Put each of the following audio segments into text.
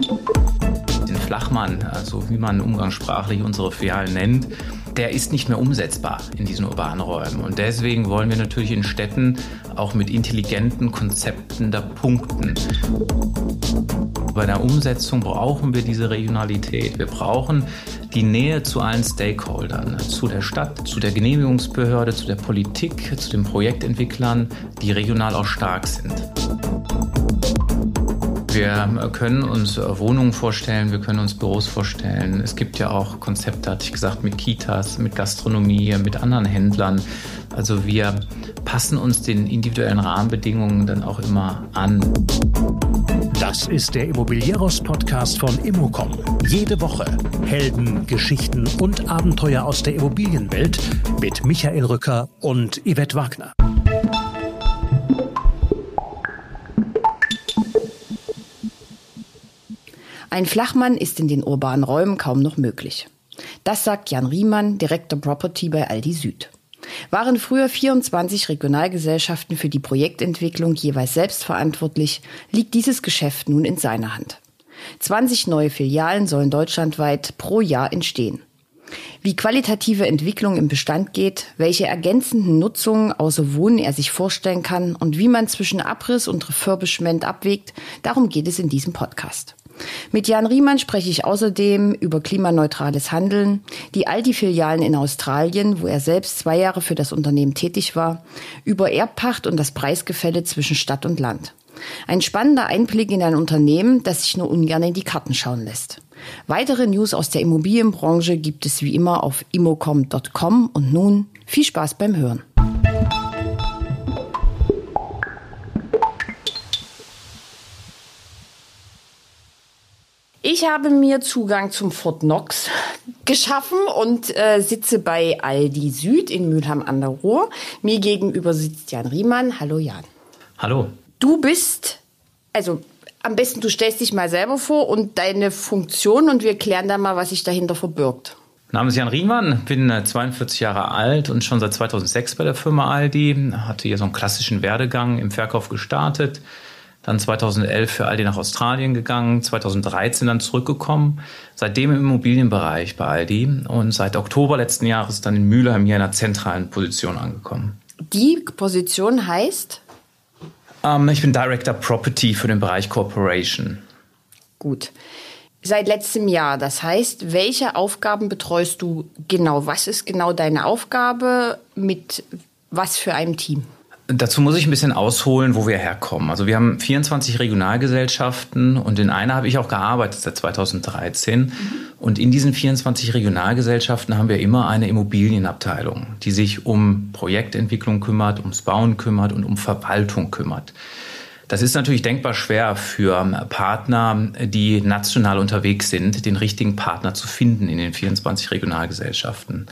Den Flachmann, also wie man umgangssprachlich unsere Filialen nennt, der ist nicht mehr umsetzbar in diesen urbanen Räumen. Und deswegen wollen wir natürlich in Städten auch mit intelligenten Konzepten da punkten. Bei der Umsetzung brauchen wir diese Regionalität. Wir brauchen die Nähe zu allen Stakeholdern, zu der Stadt, zu der Genehmigungsbehörde, zu der Politik, zu den Projektentwicklern, die regional auch stark sind. Wir können uns Wohnungen vorstellen, wir können uns Büros vorstellen. Es gibt ja auch Konzepte, hatte ich gesagt, mit Kitas, mit Gastronomie, mit anderen Händlern. Also wir passen uns den individuellen Rahmenbedingungen dann auch immer an. Das ist der Immobilieros-Podcast von Immocom. Jede Woche Helden, Geschichten und Abenteuer aus der Immobilienwelt mit Michael Rücker und Yvette Wagner. Ein Flachmann ist in den urbanen Räumen kaum noch möglich. Das sagt Jan Riemann, Direktor Property bei Aldi Süd. Waren früher 24 Regionalgesellschaften für die Projektentwicklung jeweils selbstverantwortlich, liegt dieses Geschäft nun in seiner Hand. 20 neue Filialen sollen deutschlandweit pro Jahr entstehen. Wie qualitative Entwicklung im Bestand geht, welche ergänzenden Nutzungen außer Wohnen er sich vorstellen kann und wie man zwischen Abriss und Refurbishment abwägt, darum geht es in diesem Podcast. Mit Jan Riemann spreche ich außerdem über klimaneutrales Handeln, die Aldi-Filialen in Australien, wo er selbst zwei Jahre für das Unternehmen tätig war, über Erbpacht und das Preisgefälle zwischen Stadt und Land. Ein spannender Einblick in ein Unternehmen, das sich nur ungern in die Karten schauen lässt. Weitere News aus der Immobilienbranche gibt es wie immer auf immocom.com und nun viel Spaß beim Hören. Ich habe mir Zugang zum Fort Knox geschaffen und äh, sitze bei Aldi Süd in Mülheim an der Ruhr. Mir gegenüber sitzt Jan Riemann. Hallo Jan. Hallo. Du bist, also am besten du stellst dich mal selber vor und deine Funktion und wir klären dann mal, was sich dahinter verbirgt. Name ist Jan Riemann, bin 42 äh, Jahre alt und schon seit 2006 bei der Firma Aldi. Hatte hier so einen klassischen Werdegang im Verkauf gestartet dann 2011 für Aldi nach Australien gegangen, 2013 dann zurückgekommen, seitdem im Immobilienbereich bei Aldi und seit Oktober letzten Jahres dann in Mülheim hier in einer zentralen Position angekommen. Die Position heißt? Ähm, ich bin Director Property für den Bereich Corporation. Gut. Seit letztem Jahr, das heißt, welche Aufgaben betreust du genau? Was ist genau deine Aufgabe mit was für einem Team? Dazu muss ich ein bisschen ausholen, wo wir herkommen. Also wir haben 24 Regionalgesellschaften und in einer habe ich auch gearbeitet seit 2013. Mhm. Und in diesen 24 Regionalgesellschaften haben wir immer eine Immobilienabteilung, die sich um Projektentwicklung kümmert, ums Bauen kümmert und um Verwaltung kümmert. Das ist natürlich denkbar schwer für Partner, die national unterwegs sind, den richtigen Partner zu finden in den 24 Regionalgesellschaften.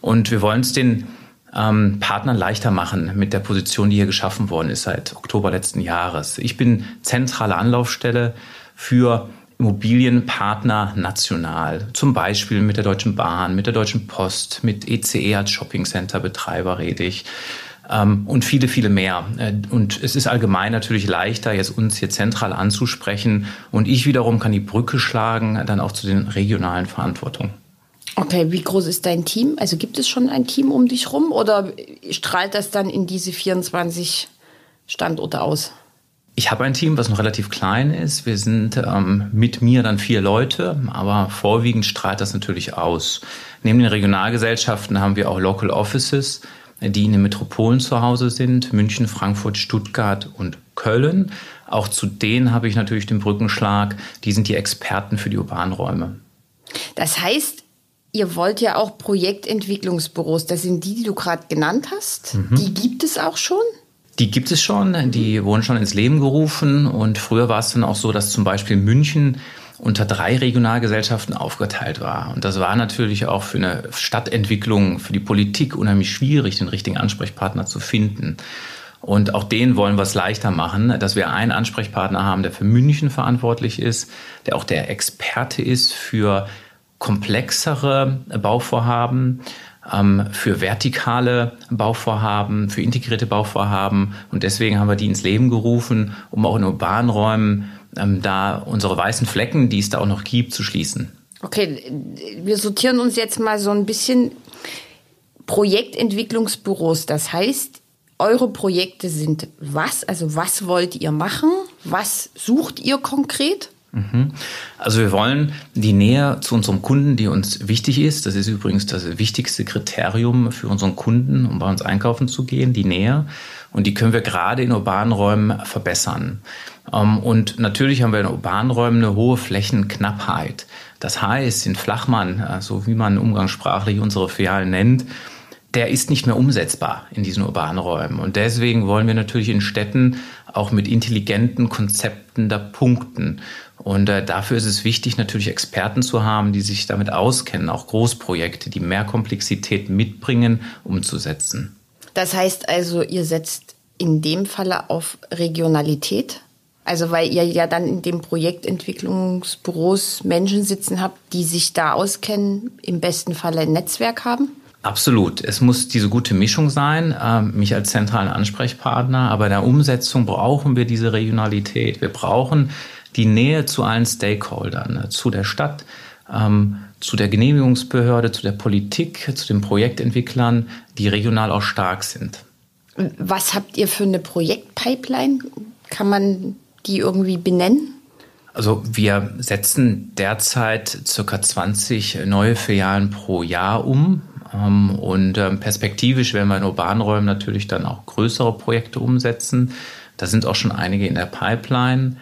Und wir wollen es den ähm, Partnern leichter machen mit der Position, die hier geschaffen worden ist seit Oktober letzten Jahres. Ich bin zentrale Anlaufstelle für Immobilienpartner national, zum Beispiel mit der Deutschen Bahn, mit der Deutschen Post, mit ECE als Shoppingcenter-Betreiber rede ich ähm, und viele, viele mehr. Äh, und es ist allgemein natürlich leichter, jetzt uns hier zentral anzusprechen und ich wiederum kann die Brücke schlagen, dann auch zu den regionalen Verantwortungen. Okay, wie groß ist dein Team? Also gibt es schon ein Team um dich rum oder strahlt das dann in diese 24 Standorte aus? Ich habe ein Team, was noch relativ klein ist. Wir sind ähm, mit mir dann vier Leute, aber vorwiegend strahlt das natürlich aus. Neben den Regionalgesellschaften haben wir auch Local Offices, die in den Metropolen zu Hause sind, München, Frankfurt, Stuttgart und Köln. Auch zu denen habe ich natürlich den Brückenschlag. Die sind die Experten für die urbanen Räume. Das heißt, Ihr wollt ja auch Projektentwicklungsbüros. Das sind die, die du gerade genannt hast. Mhm. Die gibt es auch schon? Die gibt es schon. Die wurden schon ins Leben gerufen. Und früher war es dann auch so, dass zum Beispiel München unter drei Regionalgesellschaften aufgeteilt war. Und das war natürlich auch für eine Stadtentwicklung, für die Politik unheimlich schwierig, den richtigen Ansprechpartner zu finden. Und auch denen wollen wir es leichter machen, dass wir einen Ansprechpartner haben, der für München verantwortlich ist, der auch der Experte ist für komplexere Bauvorhaben, ähm, für vertikale Bauvorhaben, für integrierte Bauvorhaben. Und deswegen haben wir die ins Leben gerufen, um auch in urbanen Räumen ähm, da unsere weißen Flecken, die es da auch noch gibt, zu schließen. Okay, wir sortieren uns jetzt mal so ein bisschen Projektentwicklungsbüros. Das heißt, eure Projekte sind was? Also was wollt ihr machen? Was sucht ihr konkret? Mhm. Also wir wollen die Nähe zu unserem Kunden, die uns wichtig ist. Das ist übrigens das wichtigste Kriterium für unseren Kunden, um bei uns einkaufen zu gehen, die Nähe. Und die können wir gerade in urbanen Räumen verbessern. Ähm, und natürlich haben wir in urbanen Räumen eine hohe Flächenknappheit. Das heißt, den Flachmann, so also wie man umgangssprachlich unsere Filialen nennt, der ist nicht mehr umsetzbar in diesen urbanen Räumen. Und deswegen wollen wir natürlich in Städten auch mit intelligenten Konzepten da punkten. Und äh, dafür ist es wichtig, natürlich Experten zu haben, die sich damit auskennen, auch Großprojekte, die mehr Komplexität mitbringen, umzusetzen. Das heißt also, ihr setzt in dem Falle auf Regionalität? Also weil ihr ja dann in dem Projektentwicklungsbüros Menschen sitzen habt, die sich da auskennen, im besten Falle ein Netzwerk haben? Absolut. Es muss diese gute Mischung sein, äh, mich als zentralen Ansprechpartner, aber in der Umsetzung brauchen wir diese Regionalität. Wir brauchen die Nähe zu allen Stakeholdern, äh, zu der Stadt, ähm, zu der Genehmigungsbehörde, zu der Politik, zu den Projektentwicklern, die regional auch stark sind. Was habt ihr für eine Projektpipeline? Kann man die irgendwie benennen? Also wir setzen derzeit circa 20 neue Filialen pro Jahr um. Ähm, und ähm, perspektivisch werden wir in urbanen Räumen natürlich dann auch größere Projekte umsetzen. Da sind auch schon einige in der Pipeline.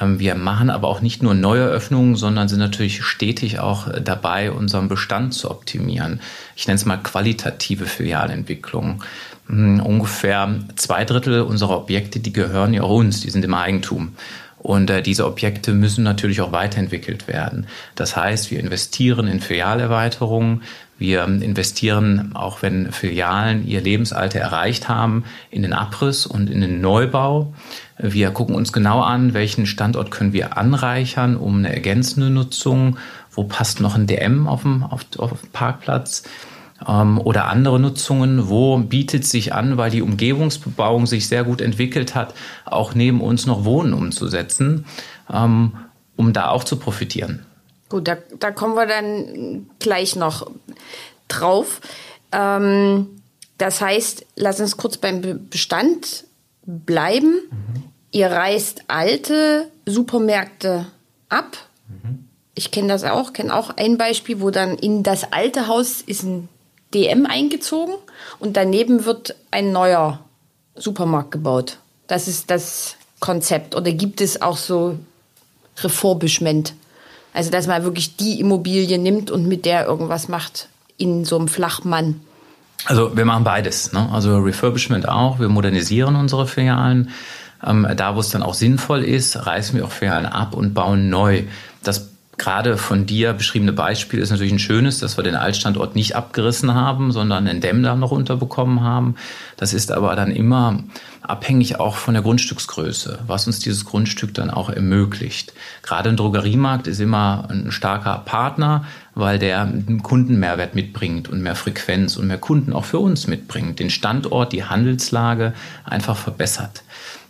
Ähm, wir machen aber auch nicht nur neue Öffnungen, sondern sind natürlich stetig auch dabei, unseren Bestand zu optimieren. Ich nenne es mal qualitative Filialentwicklung. Hm, ungefähr zwei Drittel unserer Objekte, die gehören ja uns, die sind im Eigentum. Und äh, diese Objekte müssen natürlich auch weiterentwickelt werden. Das heißt, wir investieren in Filialerweiterungen, wir investieren, auch wenn Filialen ihr Lebensalter erreicht haben, in den Abriss und in den Neubau. Wir gucken uns genau an, welchen Standort können wir anreichern, um eine ergänzende Nutzung, wo passt noch ein DM auf dem, auf, auf dem Parkplatz ähm, oder andere Nutzungen, wo bietet sich an, weil die Umgebungsbebauung sich sehr gut entwickelt hat, auch neben uns noch Wohnen umzusetzen, ähm, um da auch zu profitieren. Gut, da, da kommen wir dann gleich noch drauf. Ähm, das heißt, lass uns kurz beim Bestand bleiben. Mhm. Ihr reißt alte Supermärkte ab. Mhm. Ich kenne das auch, kenne auch ein Beispiel, wo dann in das alte Haus ist ein DM eingezogen und daneben wird ein neuer Supermarkt gebaut. Das ist das Konzept. Oder gibt es auch so Refurbishment? Also, dass man wirklich die Immobilie nimmt und mit der irgendwas macht in so einem Flachmann. Also wir machen beides. Ne? Also Refurbishment auch. Wir modernisieren unsere Filialen. Ähm, da, wo es dann auch sinnvoll ist, reißen wir auch Filialen ab und bauen neu. Das gerade von dir beschriebene Beispiel ist natürlich ein schönes, dass wir den Altstandort nicht abgerissen haben, sondern einen Dämm da noch unterbekommen haben. Das ist aber dann immer abhängig auch von der Grundstücksgröße, was uns dieses Grundstück dann auch ermöglicht. Gerade ein Drogeriemarkt ist immer ein starker Partner, weil der einen Kundenmehrwert mitbringt und mehr Frequenz und mehr Kunden auch für uns mitbringt, den Standort, die Handelslage einfach verbessert.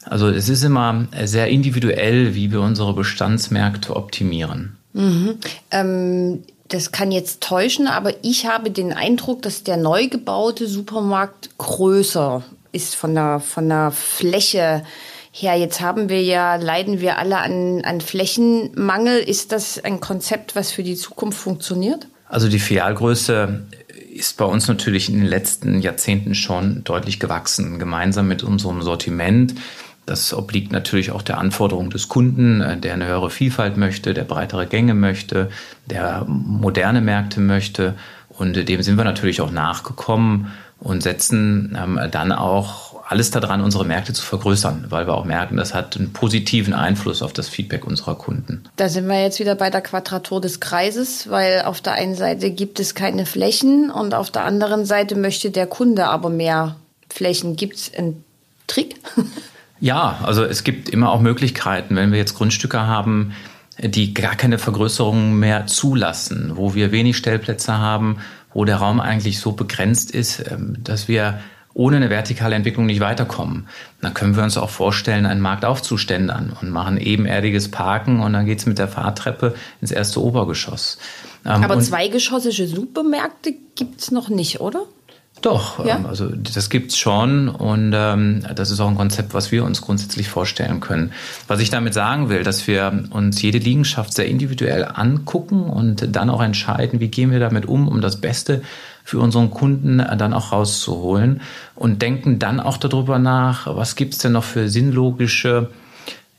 Also es ist immer sehr individuell, wie wir unsere Bestandsmärkte optimieren. Mhm. Ähm, das kann jetzt täuschen, aber ich habe den Eindruck, dass der neu gebaute Supermarkt größer ist von der, von der Fläche her. Jetzt haben wir ja, leiden wir alle an, an Flächenmangel. Ist das ein Konzept, was für die Zukunft funktioniert? Also die Filialgröße ist bei uns natürlich in den letzten Jahrzehnten schon deutlich gewachsen, gemeinsam mit unserem Sortiment. Das obliegt natürlich auch der Anforderung des Kunden, äh, der eine höhere Vielfalt möchte, der breitere Gänge möchte, der moderne Märkte möchte. Und dem sind wir natürlich auch nachgekommen und setzen ähm, dann auch alles daran, unsere Märkte zu vergrößern, weil wir auch merken, das hat einen positiven Einfluss auf das Feedback unserer Kunden. Da sind wir jetzt wieder bei der Quadratur des Kreises, weil auf der einen Seite gibt es keine Flächen und auf der anderen Seite möchte der Kunde aber mehr Flächen. Gibt es einen Trick? Ja, also es gibt immer auch Möglichkeiten, wenn wir jetzt Grundstücke haben, die gar keine Vergrößerungen mehr zulassen, wo wir wenig Stellplätze haben, wo der Raum eigentlich so begrenzt ist, ähm, dass wir ohne eine vertikale Entwicklung nicht weiterkommen. Dann können wir uns auch vorstellen, einen Markt aufzuständern und machen ebenerdiges Parken und dann geht's mit der Fahrtreppe ins erste Obergeschoss. Ähm, Aber zweigeschossige Supermärkte gibt's noch nicht, oder? Doch, ja? ähm, also das gibt's schon und ähm, das ist auch ein Konzept, was wir uns grundsätzlich vorstellen können. Was ich damit sagen will, dass wir uns jede Liegenschaft sehr individuell angucken und dann auch entscheiden, wie gehen wir damit um, um das Beste für unseren Kunden dann auch rauszuholen und denken dann auch darüber nach, was gibt's denn noch für sinnlogische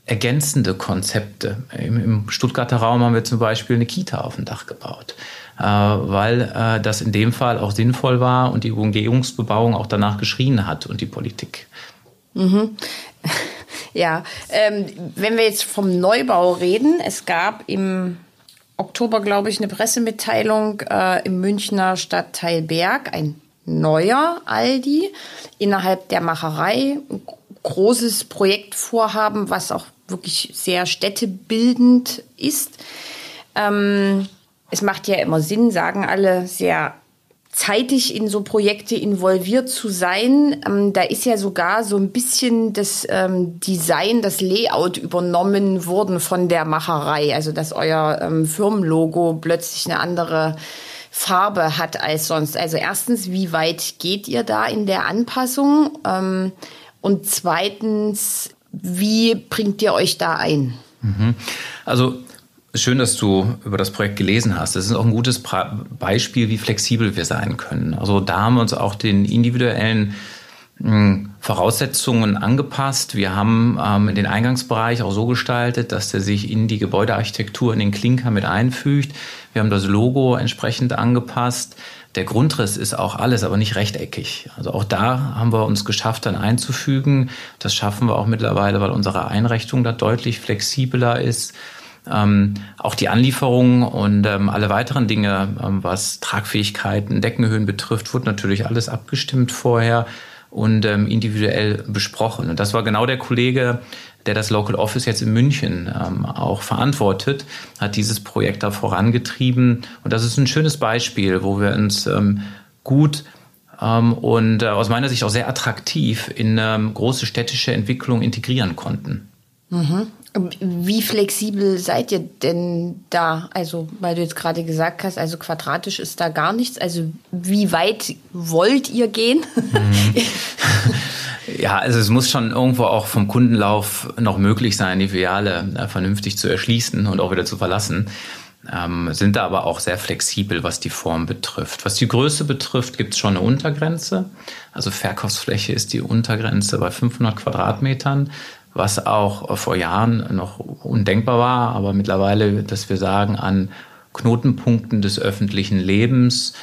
ergänzende Konzepte. Im, Im Stuttgarter Raum haben wir zum Beispiel eine Kita auf dem Dach gebaut. Äh, weil äh, das in dem Fall auch sinnvoll war und die Umgehungsbebauung auch danach geschrien hat und die Politik. Mhm. Ja, ähm, wenn wir jetzt vom Neubau reden, es gab im Oktober, glaube ich, eine Pressemitteilung äh, im Münchner Stadtteil Berg, ein neuer Aldi innerhalb der Macherei, großes Projektvorhaben, was auch wirklich sehr städtebildend ist. Ähm, es macht ja immer Sinn, sagen alle, sehr zeitig in so Projekte involviert zu sein. Ähm, da ist ja sogar so ein bisschen das ähm, Design, das Layout übernommen worden von der Macherei. Also dass euer ähm, Firmenlogo plötzlich eine andere Farbe hat als sonst. Also erstens, wie weit geht ihr da in der Anpassung? Ähm, und zweitens, wie bringt ihr euch da ein? Mhm. Also Schön, dass du über das Projekt gelesen hast. Das ist auch ein gutes Beispiel, wie flexibel wir sein können. Also da haben wir uns auch den individuellen hm, Voraussetzungen angepasst. Wir haben ähm, den Eingangsbereich auch so gestaltet, dass der sich in die Gebäudearchitektur, in den Klinker mit einfügt. Wir haben das Logo entsprechend angepasst. Der Grundriss ist auch alles, aber nicht rechteckig. Also auch da haben wir uns geschafft, dann einzufügen. Das schaffen wir auch mittlerweile, weil unsere Einrichtung da deutlich flexibler ist. Ähm, auch die Anlieferung und ähm, alle weiteren Dinge, ähm, was Tragfähigkeiten, Deckenhöhen betrifft, wurde natürlich alles abgestimmt vorher und ähm, individuell besprochen. Und das war genau der Kollege, der das Local Office jetzt in München ähm, auch verantwortet, hat dieses Projekt da vorangetrieben. Und das ist ein schönes Beispiel, wo wir uns ähm, gut und äh, aus meiner Sicht auch sehr attraktiv in große städtische Entwicklung integrieren konnten. Mhm. Wie flexibel seid ihr denn da? Also, weil du jetzt gerade gesagt hast, also quadratisch ist da gar nichts. Also, wie weit wollt ihr gehen? Mhm. Ja, also es muss schon irgendwo auch vom Kundenlauf noch möglich sein, die Filiale äh, vernünftig zu erschließen und auch wieder zu verlassen. Ähm, sind da aber auch sehr flexibel, was die Form betrifft. Was die Größe betrifft, gibt es schon eine Untergrenze. Also Verkaufsfläche ist die Untergrenze bei 500 Quadratmetern was auch vor Jahren noch undenkbar war, aber mittlerweile, dass wir sagen, an Knotenpunkten des öffentlichen Lebens,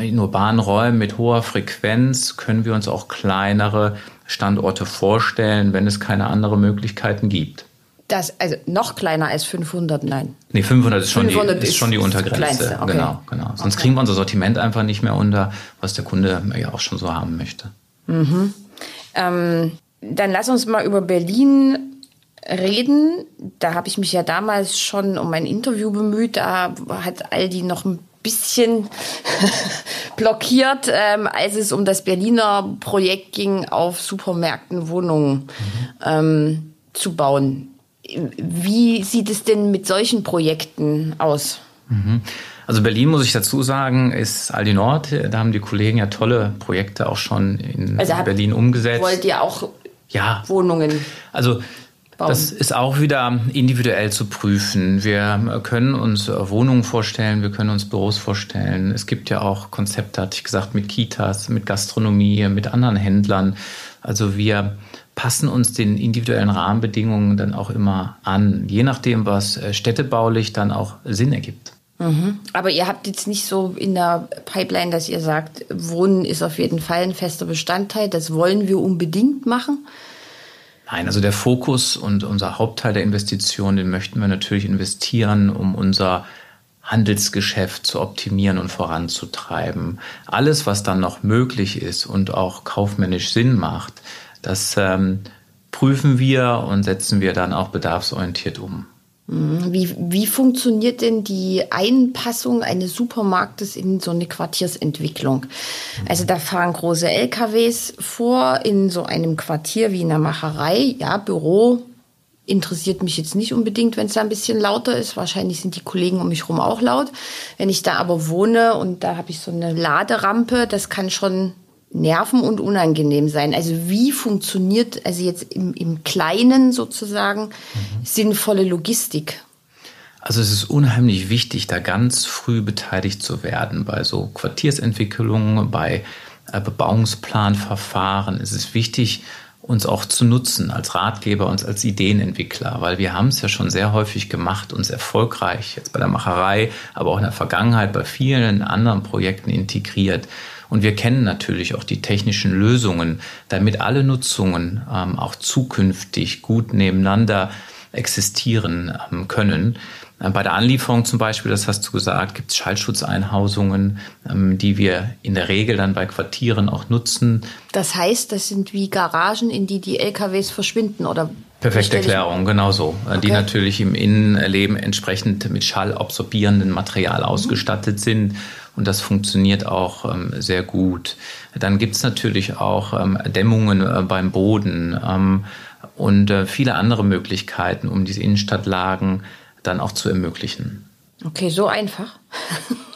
in urbanen Räumen mit hoher Frequenz können wir uns auch kleinere Standorte vorstellen, wenn es keine anderen Möglichkeiten gibt. Das, also noch kleiner als 500, nein. Nee, 500 ist schon 500 die, ist, ist schon die Untergrenze. Okay. Genau, genau. Sonst okay. kriegen wir unser Sortiment einfach nicht mehr unter, was der Kunde ja auch schon so haben möchte. Mhm. Ähm, dann lass uns mal über Berlin reden. Da habe ich mich ja damals schon um ein Interview bemüht. Da hat Aldi noch ein bisschen blockiert, ähm, als es um das Berliner Projekt ging, auf Supermärkten Wohnungen mhm. ähm, zu bauen. Wie sieht es denn mit solchen Projekten aus? Mhm. Also Berlin, muss ich dazu sagen, ist Aldi Nord. Da haben die Kollegen ja tolle Projekte auch schon in also Berlin umgesetzt. Wollt ihr auch ja. Wohnungen. Also Bauen. Das ist auch wieder individuell zu prüfen. Wir können uns Wohnungen vorstellen, wir können uns Büros vorstellen. Es gibt ja auch Konzepte, hatte ich gesagt, mit Kitas, mit Gastronomie, mit anderen Händlern. Also wir passen uns den individuellen Rahmenbedingungen dann auch immer an, je nachdem, was äh, städtebaulich dann auch Sinn ergibt. Mhm. Aber ihr habt jetzt nicht so in der Pipeline, dass ihr sagt, Wohnen ist auf jeden Fall ein fester Bestandteil, das wollen wir unbedingt machen? Nein, also der Fokus und unser Hauptteil der Investition, den möchten wir natürlich investieren, um unser Handelsgeschäft zu optimieren und voranzutreiben. Alles, was dann noch möglich ist und auch kaufmännisch Sinn macht, das ähm, prüfen wir und setzen wir dann auch bedarfsorientiert um. Mhm. Wie, wie funktioniert denn die Einpassung eines Supermarktes in so eine Quartiersentwicklung? Also da fahren große LKWs vor in so einem Quartier wie in einer Macherei, ja, Büro. Interessiert mich jetzt nicht unbedingt, wenn es da ein bisschen lauter ist. Wahrscheinlich sind die Kollegen um mich herum auch laut. Wenn ich da aber wohne und da habe ich so eine Laderampe, das kann schon nerven und unangenehm sein. Also wie funktioniert also jetzt im, im Kleinen sozusagen mhm. sinnvolle Logistik? Also es ist unheimlich wichtig, da ganz früh beteiligt zu werden bei so Quartiersentwicklungen, bei äh, Bebauungsplanverfahren. Es ist wichtig, uns auch zu nutzen als Ratgeber, uns als Ideenentwickler, weil wir haben es ja schon sehr häufig gemacht, uns erfolgreich jetzt bei der Macherei, aber auch in der Vergangenheit bei vielen anderen Projekten integriert. Und wir kennen natürlich auch die technischen Lösungen, damit alle Nutzungen ähm, auch zukünftig gut nebeneinander existieren ähm, können. Äh, bei der Anlieferung zum Beispiel, das hast du gesagt, gibt es Schallschutzeinhausungen, ähm, die wir in der Regel dann bei Quartieren auch nutzen. Das heißt, das sind wie Garagen, in die die LKWs verschwinden oder Perfekte Erklärung, genau so. Äh, okay. Die natürlich im Innenleben entsprechend mit schallabsorbierendem Material ausgestattet sind und das funktioniert auch ähm, sehr gut. Dann gibt's natürlich auch ähm, Dämmungen äh, beim Boden ähm, und äh, viele andere Möglichkeiten, um diese Innenstadtlagen dann auch zu ermöglichen. Okay, so einfach.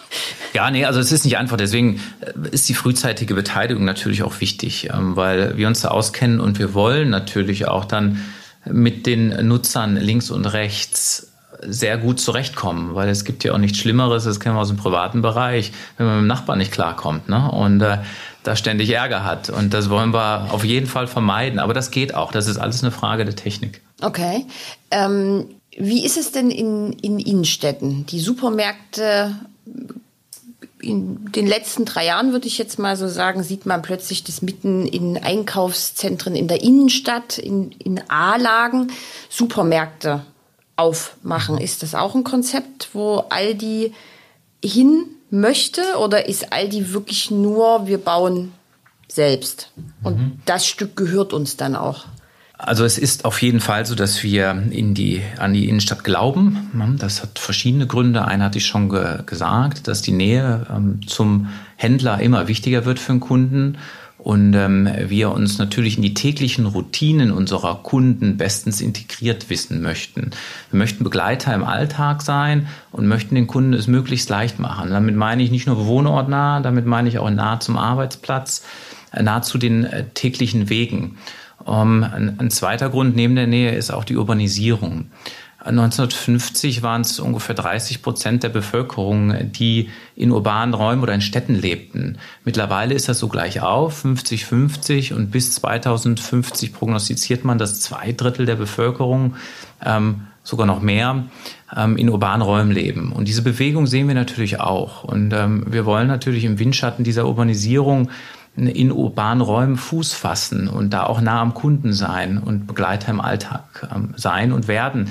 Ja, nee, also es ist nicht einfach. Deswegen äh, ist die frühzeitige Beteiligung natürlich auch wichtig, ähm, weil wir uns da auskennen und wir wollen natürlich auch dann mit den Nutzern links und rechts sehr gut zurechtkommen, weil es gibt ja auch nichts Schlimmeres, das kennen wir aus dem privaten Bereich, wenn man mit dem Nachbarn nicht klarkommt ne? und äh, da ständig Ärger hat. Und das wollen wir auf jeden Fall vermeiden. Aber das geht auch. Das ist alles eine Frage der Technik. Okay. Ähm, wie ist es denn in, in Innenstädten? Die Supermärkte in den letzten drei Jahren, würde ich jetzt mal so sagen, sieht man plötzlich das mitten in Einkaufszentren in der Innenstadt, in, in A-Lagen, Supermärkte aufmachen. Ist das auch ein Konzept, wo Aldi hin möchte oder ist Aldi wirklich nur, wir bauen selbst und mhm. das Stück gehört uns dann auch? Also es ist auf jeden Fall so, dass wir in die, an die Innenstadt glauben. Das hat verschiedene Gründe. Einer hatte ich schon ge gesagt, dass die Nähe ähm, zum Händler immer wichtiger wird für den Kunden und ähm, wir uns natürlich in die täglichen Routinen unserer Kunden bestens integriert wissen möchten. Wir möchten Begleiter im Alltag sein und möchten den Kunden es möglichst leicht machen. Damit meine ich nicht nur wohnortnah, damit meine ich auch nah zum Arbeitsplatz, äh, nah zu den äh, täglichen Wegen. Um, ein, ein zweiter Grund neben der Nähe ist auch die Urbanisierung. 1950 waren es ungefähr 30 Prozent der Bevölkerung, die in urbanen Räumen oder in Städten lebten. Mittlerweile ist das so gleich auf, 50-50 und bis 2050 prognostiziert man, dass zwei Drittel der Bevölkerung, ähm, sogar noch mehr, ähm, in urbanen Räumen leben. Und diese Bewegung sehen wir natürlich auch. Und ähm, wir wollen natürlich im Windschatten dieser Urbanisierung in urbanen Räumen Fuß fassen und da auch nah am Kunden sein und Begleiter im Alltag ähm, sein und werden.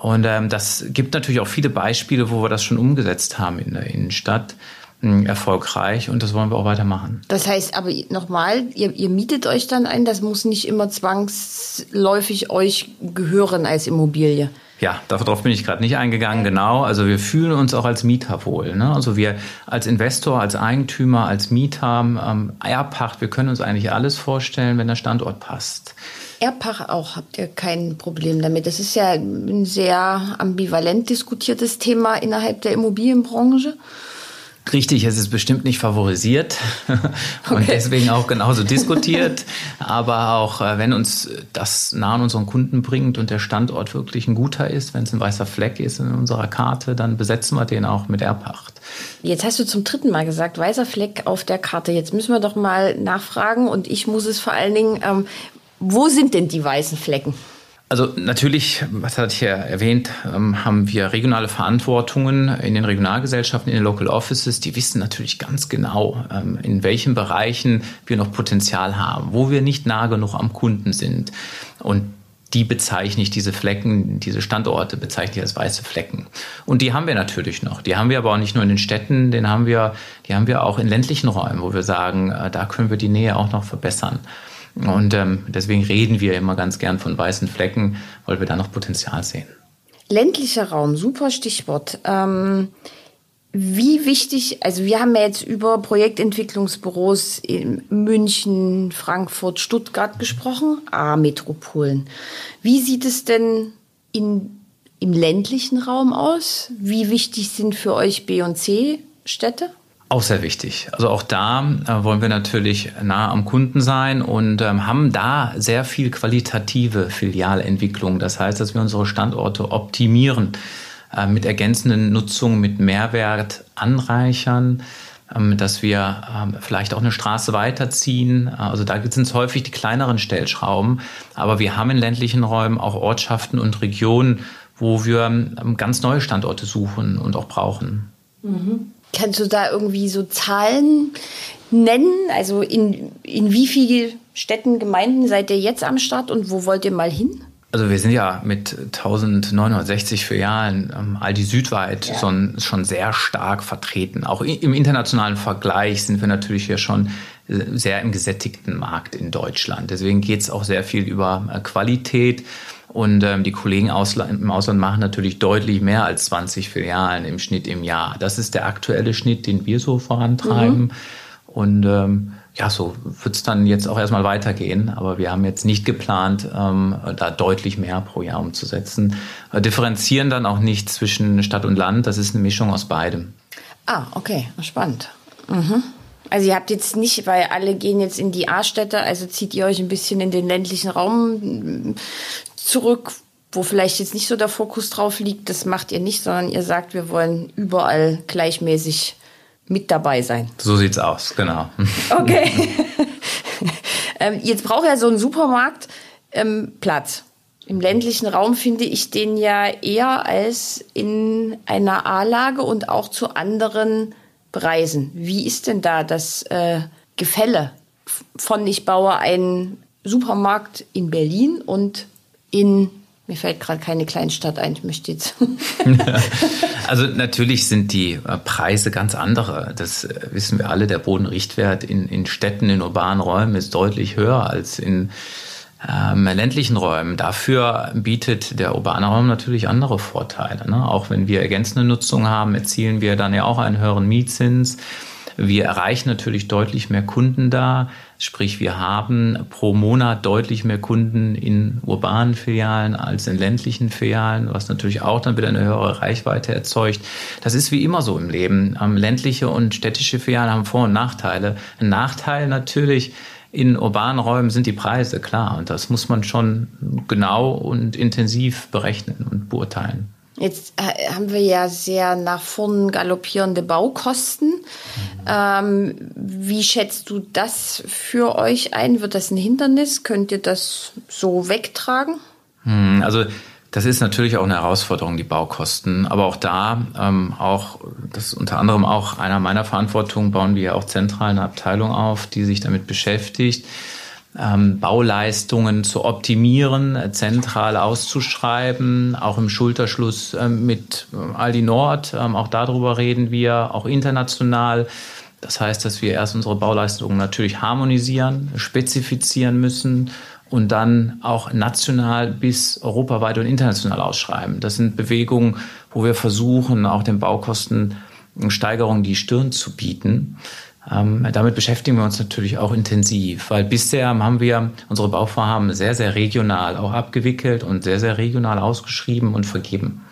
Und ähm, das gibt natürlich auch viele Beispiele, wo wir das schon umgesetzt haben in der Innenstadt. Hm, erfolgreich und das wollen wir auch weitermachen. Das heißt aber nochmal, ihr, ihr mietet euch dann ein, das muss nicht immer zwangsläufig euch gehören als Immobilie. Ja, darauf bin ich gerade nicht eingegangen, genau. Also wir fühlen uns auch als Mieter wohl. Ne? Also wir als Investor, als Eigentümer, als Mieter, ähm, Erbpacht, wir können uns eigentlich alles vorstellen, wenn der Standort passt. Erbpacht auch habt ihr kein Problem damit. Das ist ja ein sehr ambivalent diskutiertes Thema innerhalb der Immobilienbranche. Richtig, es ist bestimmt nicht favorisiert und okay. deswegen auch genauso diskutiert. Aber auch äh, wenn uns das nah an unseren Kunden bringt und der Standort wirklich ein guter ist, wenn es ein weißer Fleck ist in unserer Karte, dann besetzen wir den auch mit Erbpacht. Jetzt hast du zum dritten Mal gesagt, weißer Fleck auf der Karte. Jetzt müssen wir doch mal nachfragen und ich muss es vor allen Dingen, ähm, wo sind denn die weißen Flecken? Also natürlich, was hatte ich ja erwähnt, ähm, haben wir regionale Verantwortungen in den Regionalgesellschaften, in den Local Offices. Die wissen natürlich ganz genau, ähm, in welchen Bereichen wir noch Potenzial haben, wo wir nicht nah genug am Kunden sind. Und die bezeichne ich, diese Flecken, diese Standorte bezeichne ich als weiße Flecken. Und die haben wir natürlich noch. Die haben wir aber auch nicht nur in den Städten, den haben wir, die haben wir auch in ländlichen Räumen, wo wir sagen, äh, da können wir die Nähe auch noch verbessern. Und ähm, deswegen reden wir immer ganz gern von weißen Flecken, weil wir da noch Potenzial sehen. Ländlicher Raum, super Stichwort. Ähm, wie wichtig, also wir haben ja jetzt über Projektentwicklungsbüros in München, Frankfurt, Stuttgart gesprochen, A-Metropolen. Wie sieht es denn in, im ländlichen Raum aus? Wie wichtig sind für euch B- und C-Städte? Auch sehr wichtig. Also auch da äh, wollen wir natürlich nah am Kunden sein und ähm, haben da sehr viel qualitative Filialentwicklung. Das heißt, dass wir unsere Standorte optimieren, äh, mit ergänzenden Nutzungen, mit Mehrwert anreichern, ähm, dass wir ähm, vielleicht auch eine Straße weiterziehen. Also da sind es häufig die kleineren Stellschrauben. Aber wir haben in ländlichen Räumen auch Ortschaften und Regionen, wo wir ähm, ganz neue Standorte suchen und auch brauchen. Mhm. Kannst du da irgendwie so Zahlen nennen? Also in, in wie viele Städten, Gemeinden seid ihr jetzt am Start und wo wollt ihr mal hin? Also wir sind ja mit 1960 Filialen ähm, Aldi südweit ja. schon, schon sehr stark vertreten. Auch im internationalen Vergleich sind wir natürlich hier schon äh, sehr im gesättigten Markt in Deutschland. Deswegen geht es auch sehr viel über äh, Qualität. Und ähm, die Kollegen Ausland, im Ausland machen natürlich deutlich mehr als 20 Filialen im Schnitt im Jahr. Das ist der aktuelle Schnitt, den wir so vorantreiben. Mhm. Und ähm, ja, so wird es dann jetzt auch erstmal weitergehen. Aber wir haben jetzt nicht geplant, ähm, da deutlich mehr pro Jahr umzusetzen. Wir differenzieren dann auch nicht zwischen Stadt und Land. Das ist eine Mischung aus beidem. Ah, okay, spannend. Mhm. Also ihr habt jetzt nicht, weil alle gehen jetzt in die A-Städte, also zieht ihr euch ein bisschen in den ländlichen Raum zurück, wo vielleicht jetzt nicht so der Fokus drauf liegt. Das macht ihr nicht, sondern ihr sagt, wir wollen überall gleichmäßig mit dabei sein. So sieht's aus, genau. Okay. ähm, jetzt braucht ja so ein Supermarkt ähm, Platz. Im ländlichen Raum finde ich den ja eher als in einer A-Lage und auch zu anderen Preisen. Wie ist denn da das äh, Gefälle von ich baue einen Supermarkt in Berlin und in mir fällt gerade keine Kleinstadt ein, ich möchte jetzt. also natürlich sind die äh, Preise ganz andere. Das äh, wissen wir alle. Der Bodenrichtwert in, in Städten, in urbanen Räumen ist deutlich höher als in ähm, ländlichen Räumen. Dafür bietet der urbane Raum natürlich andere Vorteile. Ne? Auch wenn wir ergänzende Nutzung haben, erzielen wir dann ja auch einen höheren Mietzins. Wir erreichen natürlich deutlich mehr Kunden da. Sprich, wir haben pro Monat deutlich mehr Kunden in urbanen Filialen als in ländlichen Filialen, was natürlich auch dann wieder eine höhere Reichweite erzeugt. Das ist wie immer so im Leben. Ähm, ländliche und städtische Filialen haben Vor- und Nachteile. Ein Nachteil natürlich in urbanen Räumen sind die Preise klar und das muss man schon genau und intensiv berechnen und beurteilen. Jetzt äh, haben wir ja sehr nach vorn galoppierende Baukosten. Ähm, wie schätzt du das für euch ein? Wird das ein Hindernis? Könnt ihr das so wegtragen? Hm, also das ist natürlich auch eine Herausforderung, die Baukosten. Aber auch da, ähm, auch das ist unter anderem auch einer meiner Verantwortungen, bauen wir ja auch zentral eine Abteilung auf, die sich damit beschäftigt ähm, Bauleistungen zu optimieren, äh, zentral auszuschreiben, auch im Schulterschluss äh, mit Aldi Nord, ähm, auch darüber reden wir, auch international. Das heißt, dass wir erst unsere Bauleistungen natürlich harmonisieren, spezifizieren müssen und dann auch national bis europaweit und international ausschreiben. Das sind Bewegungen, wo wir versuchen, auch den Baukostensteigerungen die Stirn zu bieten. Ähm, damit beschäftigen wir uns natürlich auch intensiv, weil bisher haben wir unsere Bauvorhaben sehr, sehr regional auch abgewickelt und sehr, sehr regional ausgeschrieben und vergeben.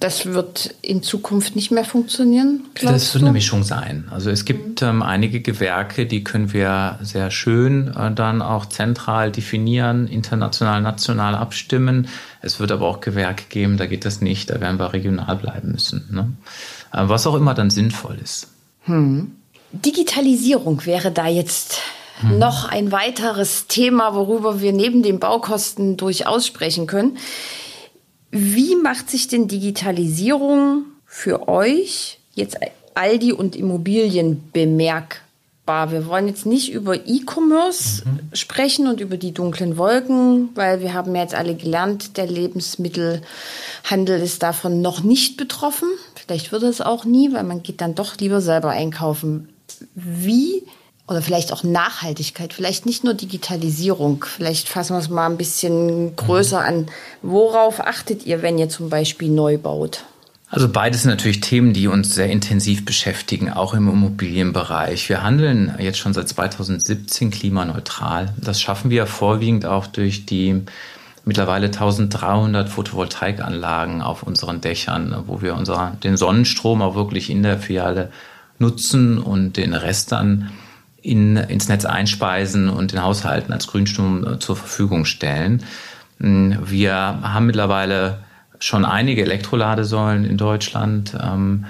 Das wird in Zukunft nicht mehr funktionieren? Das wird eine Mischung sein. Also es gibt ähm, einige Gewerke, die können wir sehr schön äh, dann auch zentral definieren, international, national abstimmen. Es wird aber auch Gewerke geben, da geht das nicht, da werden wir regional bleiben müssen. Ne? Äh, was auch immer dann sinnvoll ist. Hm. Digitalisierung wäre da jetzt hm. noch ein weiteres Thema, worüber wir neben den Baukosten durchaus sprechen können. Wie macht sich denn Digitalisierung für euch jetzt Aldi und Immobilien bemerkbar? Wir wollen jetzt nicht über E-Commerce mhm. sprechen und über die dunklen Wolken, weil wir haben jetzt alle gelernt, der Lebensmittelhandel ist davon noch nicht betroffen. Vielleicht wird es auch nie, weil man geht dann doch lieber selber einkaufen. Wie oder vielleicht auch Nachhaltigkeit, vielleicht nicht nur Digitalisierung. Vielleicht fassen wir es mal ein bisschen größer an. Worauf achtet ihr, wenn ihr zum Beispiel neu baut? Also beides sind natürlich Themen, die uns sehr intensiv beschäftigen, auch im Immobilienbereich. Wir handeln jetzt schon seit 2017 klimaneutral. Das schaffen wir vorwiegend auch durch die mittlerweile 1300 Photovoltaikanlagen auf unseren Dächern, wo wir unser, den Sonnenstrom auch wirklich in der Filiale nutzen und den Rest dann in, ins Netz einspeisen und den Haushalten als Grünstrom äh, zur Verfügung stellen. Mm, wir haben mittlerweile schon einige Elektroladesäulen in Deutschland. Ähm,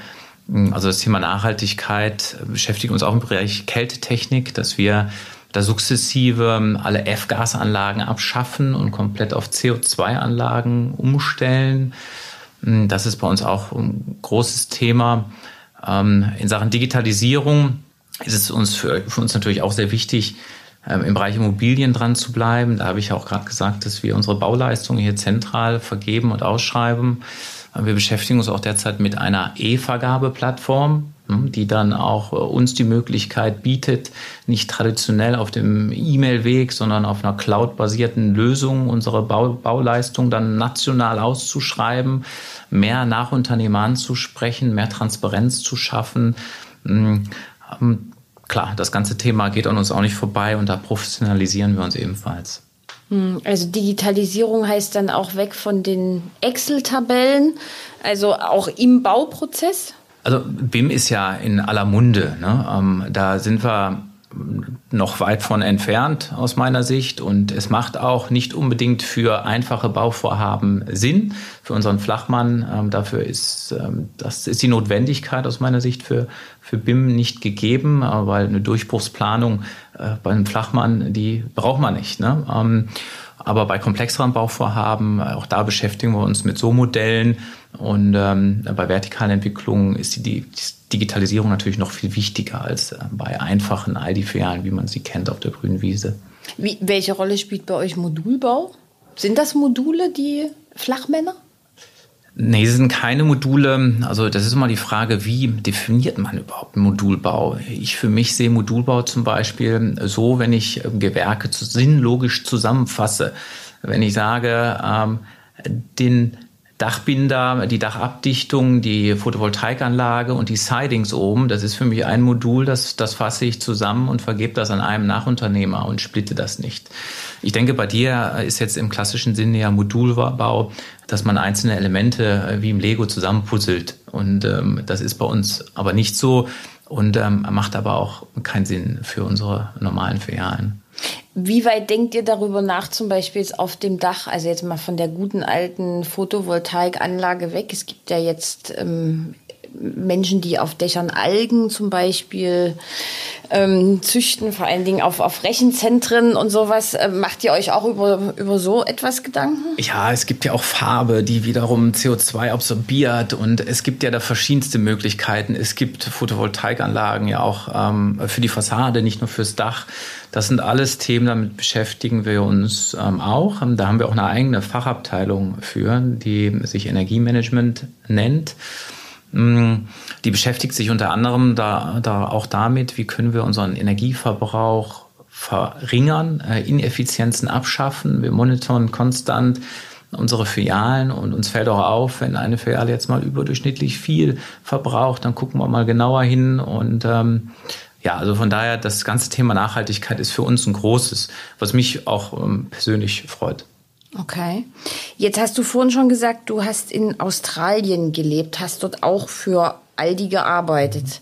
mm, also das Thema Nachhaltigkeit beschäftigt uns auch im Bereich Kältetechnik, dass wir da sukzessive ähm, alle F-Gasanlagen abschaffen und komplett auf CO2-Anlagen umstellen. Das ist bei uns auch ein großes Thema. In Sachen Digitalisierung ist es uns für, für uns natürlich auch sehr wichtig, ähm, im Bereich Immobilien dran zu bleiben. Da habe ich auch gerade gesagt, dass wir unsere Bauleistungen hier zentral vergeben und ausschreiben. Wir beschäftigen uns auch derzeit mit einer E-Vergabeplattform, die dann auch äh, uns die Möglichkeit bietet, nicht traditionell auf dem E-Mail-Weg, sondern auf einer cloud-basierten Lösung unsere Bau Bauleistung dann national auszuschreiben, mehr Nachunternehmer anzusprechen, mehr Transparenz zu schaffen. Hm, ähm, klar, das ganze Thema geht an uns auch nicht vorbei und da professionalisieren wir uns ebenfalls. Hm, also Digitalisierung heißt dann auch weg von den Excel-Tabellen, also auch im Bauprozess? Also BIM ist ja in aller Munde. Ne? Ähm, da sind wir noch weit von entfernt aus meiner Sicht. Und es macht auch nicht unbedingt für einfache Bauvorhaben Sinn. Für unseren Flachmann, ähm, dafür ist, ähm, das ist die Notwendigkeit aus meiner Sicht für, für BIM nicht gegeben, äh, weil eine Durchbruchsplanung äh, bei einem Flachmann, die braucht man nicht. Ne? Ähm, aber bei komplexeren Bauvorhaben, äh, auch da beschäftigen wir uns mit so Modellen. Und ähm, bei vertikalen Entwicklungen ist die, die Digitalisierung natürlich noch viel wichtiger als äh, bei einfachen ID-Filialen, wie man sie kennt auf der grünen Wiese. Wie, welche Rolle spielt bei euch Modulbau? Sind das Module, die Flachmänner? Nee, es sind keine Module. Also das ist immer die Frage, wie definiert man überhaupt Modulbau? Ich für mich sehe Modulbau zum Beispiel so, wenn ich ähm, Gewerke sinnlogisch zusammenfasse. Wenn ich sage, ähm, den Dachbinder, die Dachabdichtung, die Photovoltaikanlage und die Sidings oben, das ist für mich ein Modul, das, das fasse ich zusammen und vergebe das an einem Nachunternehmer und splitte das nicht. Ich denke, bei dir ist jetzt im klassischen Sinne ja Modulbau, dass man einzelne Elemente äh, wie im Lego zusammenpuzzelt. Und ähm, das ist bei uns aber nicht so und ähm, macht aber auch keinen Sinn für unsere normalen Filialen. Wie weit denkt ihr darüber nach, zum Beispiel jetzt auf dem Dach, also jetzt mal von der guten alten Photovoltaikanlage weg? Es gibt ja jetzt ähm, Menschen, die auf Dächern Algen zum Beispiel ähm, züchten, vor allen Dingen auf, auf Rechenzentren und sowas. Ähm, macht ihr euch auch über, über so etwas Gedanken? Ja, es gibt ja auch Farbe, die wiederum CO2 absorbiert und es gibt ja da verschiedenste Möglichkeiten. Es gibt Photovoltaikanlagen ja auch ähm, für die Fassade, nicht nur fürs Dach. Das sind alles Themen, damit beschäftigen wir uns ähm, auch. Da haben wir auch eine eigene Fachabteilung für, die sich Energiemanagement nennt. Mm, die beschäftigt sich unter anderem da, da auch damit, wie können wir unseren Energieverbrauch verringern, äh, Ineffizienzen abschaffen. Wir monitoren konstant unsere Filialen und uns fällt auch auf, wenn eine Filiale jetzt mal überdurchschnittlich viel verbraucht, dann gucken wir mal genauer hin und ähm, ja, also von daher, das ganze Thema Nachhaltigkeit ist für uns ein großes, was mich auch ähm, persönlich freut. Okay. Jetzt hast du vorhin schon gesagt, du hast in Australien gelebt, hast dort auch für Aldi gearbeitet.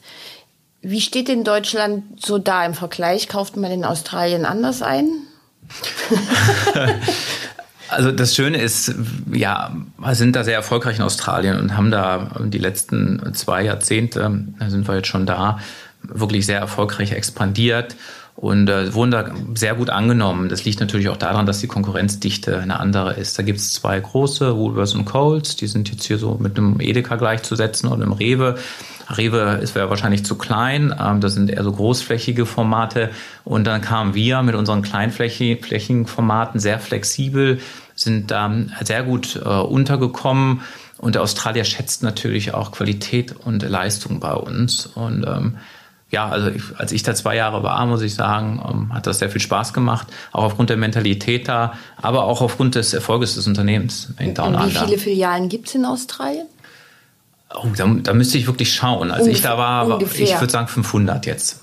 Wie steht in Deutschland so da im Vergleich? Kauft man in Australien anders ein? Also das Schöne ist, ja, wir sind da sehr erfolgreich in Australien und haben da die letzten zwei Jahrzehnte, da sind wir jetzt schon da, wirklich sehr erfolgreich expandiert und äh, wurden da sehr gut angenommen. Das liegt natürlich auch daran, dass die Konkurrenzdichte eine andere ist. Da gibt es zwei große, Woolworths und Coles, die sind jetzt hier so mit einem Edeka gleichzusetzen und einem Rewe. Rewe ist wahrscheinlich zu klein, ähm, das sind eher so großflächige Formate. Und dann kamen wir mit unseren kleinflächigen Formaten sehr flexibel, sind da sehr gut äh, untergekommen. Und der Australier schätzt natürlich auch Qualität und Leistung bei uns. Und ähm, ja, also ich, als ich da zwei Jahre war, muss ich sagen, ähm, hat das sehr viel Spaß gemacht, auch aufgrund der Mentalität da, aber auch aufgrund des Erfolges des Unternehmens in Down Under. Wie viele Filialen gibt es in Australien? Oh, da, da, müsste ich wirklich schauen. Als Ungef ich da war, ungefähr. ich würde sagen 500 jetzt.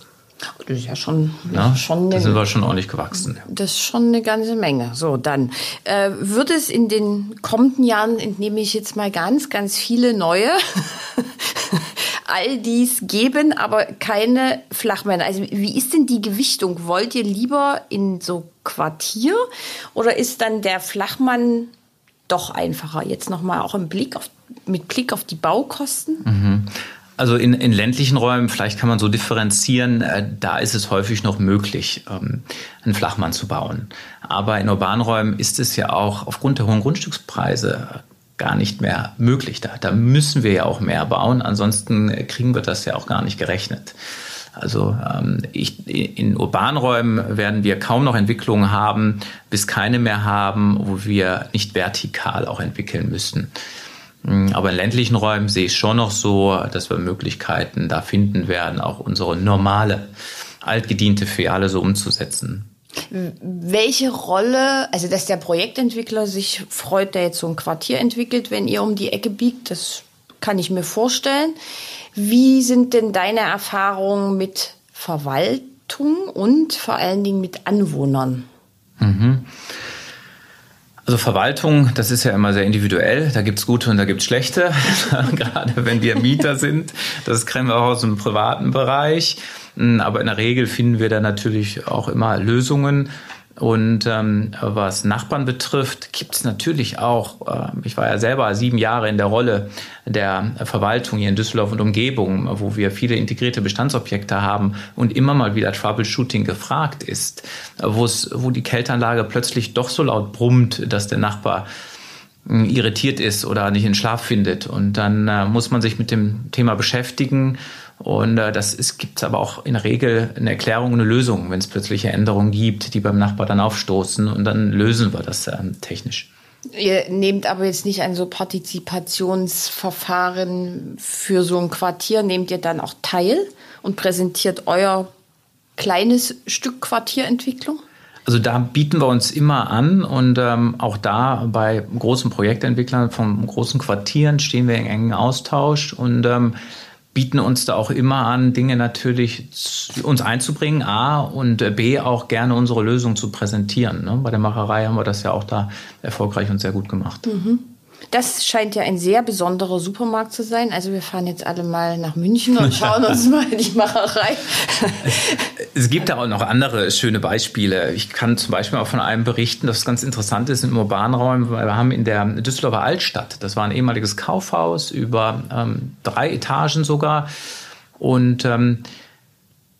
Das ist ja schon, ja, schon eine, da sind wir schon ordentlich gewachsen. Das ist schon eine ganze Menge. So, dann äh, wird es in den kommenden Jahren, entnehme ich jetzt mal ganz, ganz viele neue all dies geben, aber keine Flachmänner. Also wie ist denn die Gewichtung? Wollt ihr lieber in so Quartier oder ist dann der Flachmann doch einfacher? Jetzt nochmal auch im Blick auf, mit Blick auf die Baukosten? Mhm. Also in, in ländlichen Räumen, vielleicht kann man so differenzieren, äh, da ist es häufig noch möglich, ähm, einen Flachmann zu bauen. Aber in urbanen Räumen ist es ja auch aufgrund der hohen Grundstückspreise gar nicht mehr möglich. Da, da müssen wir ja auch mehr bauen, ansonsten kriegen wir das ja auch gar nicht gerechnet. Also ähm, ich, in urbanen Räumen werden wir kaum noch Entwicklungen haben, bis keine mehr haben, wo wir nicht vertikal auch entwickeln müssen. Mm, aber in ländlichen Räumen sehe ich schon noch so, dass wir Möglichkeiten da finden werden, auch unsere normale, altgediente Filiale so umzusetzen. Welche Rolle, also dass der Projektentwickler sich freut, der jetzt so ein Quartier entwickelt, wenn ihr um die Ecke biegt, das kann ich mir vorstellen. Wie sind denn deine Erfahrungen mit Verwaltung und vor allen Dingen mit Anwohnern? Mhm. Also Verwaltung, das ist ja immer sehr individuell. Da gibt es gute und da gibt es schlechte. Gerade wenn wir Mieter sind. Das kennen wir auch aus dem privaten Bereich. Aber in der Regel finden wir da natürlich auch immer Lösungen. Und ähm, was Nachbarn betrifft, gibt es natürlich auch, äh, ich war ja selber sieben Jahre in der Rolle der Verwaltung hier in Düsseldorf und Umgebung, wo wir viele integrierte Bestandsobjekte haben und immer mal wieder Troubleshooting gefragt ist, wo die Kälteanlage plötzlich doch so laut brummt, dass der Nachbar hm, irritiert ist oder nicht in Schlaf findet. Und dann äh, muss man sich mit dem Thema beschäftigen und äh, das gibt es aber auch in der Regel eine Erklärung, eine Lösung, wenn es plötzliche Änderungen gibt, die beim Nachbar dann aufstoßen und dann lösen wir das ähm, technisch. Ihr nehmt aber jetzt nicht ein so Partizipationsverfahren für so ein Quartier, nehmt ihr dann auch teil und präsentiert euer kleines Stück Quartierentwicklung? Also da bieten wir uns immer an und ähm, auch da bei großen Projektentwicklern von großen Quartieren stehen wir in engen Austausch und ähm, bieten uns da auch immer an, Dinge natürlich uns einzubringen, A und B auch gerne unsere Lösung zu präsentieren. Ne? Bei der Macherei haben wir das ja auch da erfolgreich und sehr gut gemacht. Mhm. Das scheint ja ein sehr besonderer Supermarkt zu sein. Also wir fahren jetzt alle mal nach München und schauen uns mal die Macherei. Es gibt da auch noch andere schöne Beispiele. Ich kann zum Beispiel auch von einem berichten, das ganz interessant ist im urbanen Raum. Wir haben in der Düsseldorfer Altstadt, das war ein ehemaliges Kaufhaus über ähm, drei Etagen sogar. Und ähm,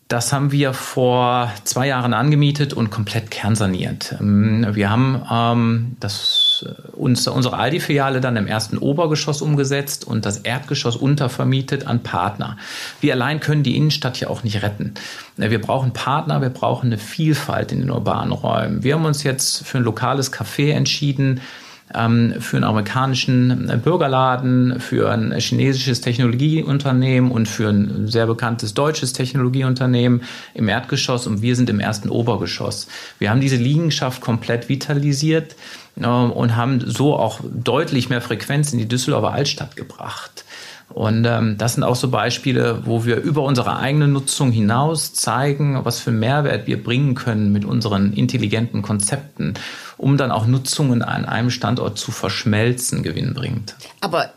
das haben wir vor zwei Jahren angemietet und komplett kernsaniert. Ähm, wir haben ähm, das, äh, uns, unsere Aldi-Filiale dann im ersten Obergeschoss umgesetzt und das Erdgeschoss untervermietet an Partner. Wir allein können die Innenstadt ja auch nicht retten. Wir brauchen Partner, wir brauchen eine Vielfalt in den urbanen Räumen. Wir haben uns jetzt für ein lokales Café entschieden, für einen amerikanischen Bürgerladen, für ein chinesisches Technologieunternehmen und für ein sehr bekanntes deutsches Technologieunternehmen im Erdgeschoss und wir sind im ersten Obergeschoss. Wir haben diese Liegenschaft komplett vitalisiert äh, und haben so auch deutlich mehr Frequenz in die Düsseldorfer Altstadt gebracht. Und ähm, das sind auch so Beispiele, wo wir über unsere eigene Nutzung hinaus zeigen, was für Mehrwert wir bringen können mit unseren intelligenten Konzepten, um dann auch Nutzungen an einem Standort zu verschmelzen, gewinnbringend. Aber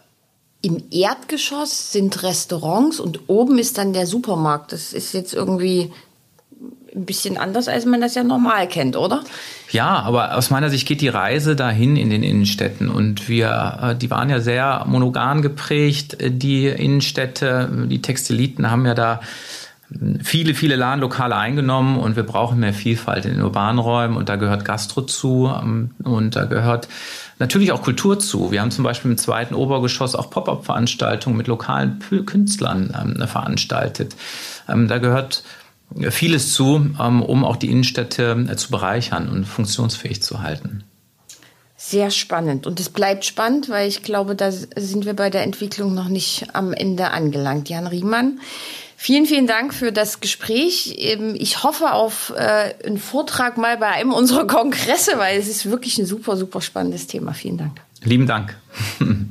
im Erdgeschoss sind Restaurants und oben ist dann der Supermarkt. Das ist jetzt irgendwie ein bisschen anders, als man das ja normal kennt, oder? Ja, aber aus meiner Sicht geht die Reise dahin in den Innenstädten und wir, äh, die waren ja sehr monogam geprägt, die Innenstädte, die Textiliten haben ja da viele, viele Ladenlokale eingenommen und wir brauchen mehr Vielfalt in den urbanen Räumen und da gehört Gastro zu ähm, und da gehört natürlich auch Kultur zu. Wir haben zum Beispiel im zweiten Obergeschoss auch Pop-up-Veranstaltungen mit lokalen Künstlern ähm, veranstaltet. Ähm, da gehört vieles zu, ähm, um auch die Innenstädte äh, zu bereichern und funktionsfähig zu halten. Sehr spannend. Und es bleibt spannend, weil ich glaube, da sind wir bei der Entwicklung noch nicht am Ende angelangt. Jan Riemann, Vielen, vielen Dank für das Gespräch. Ich hoffe auf äh, einen Vortrag mal bei einem unserer Kongresse, weil es ist wirklich ein super, super spannendes Thema. Vielen Dank. Lieben Dank.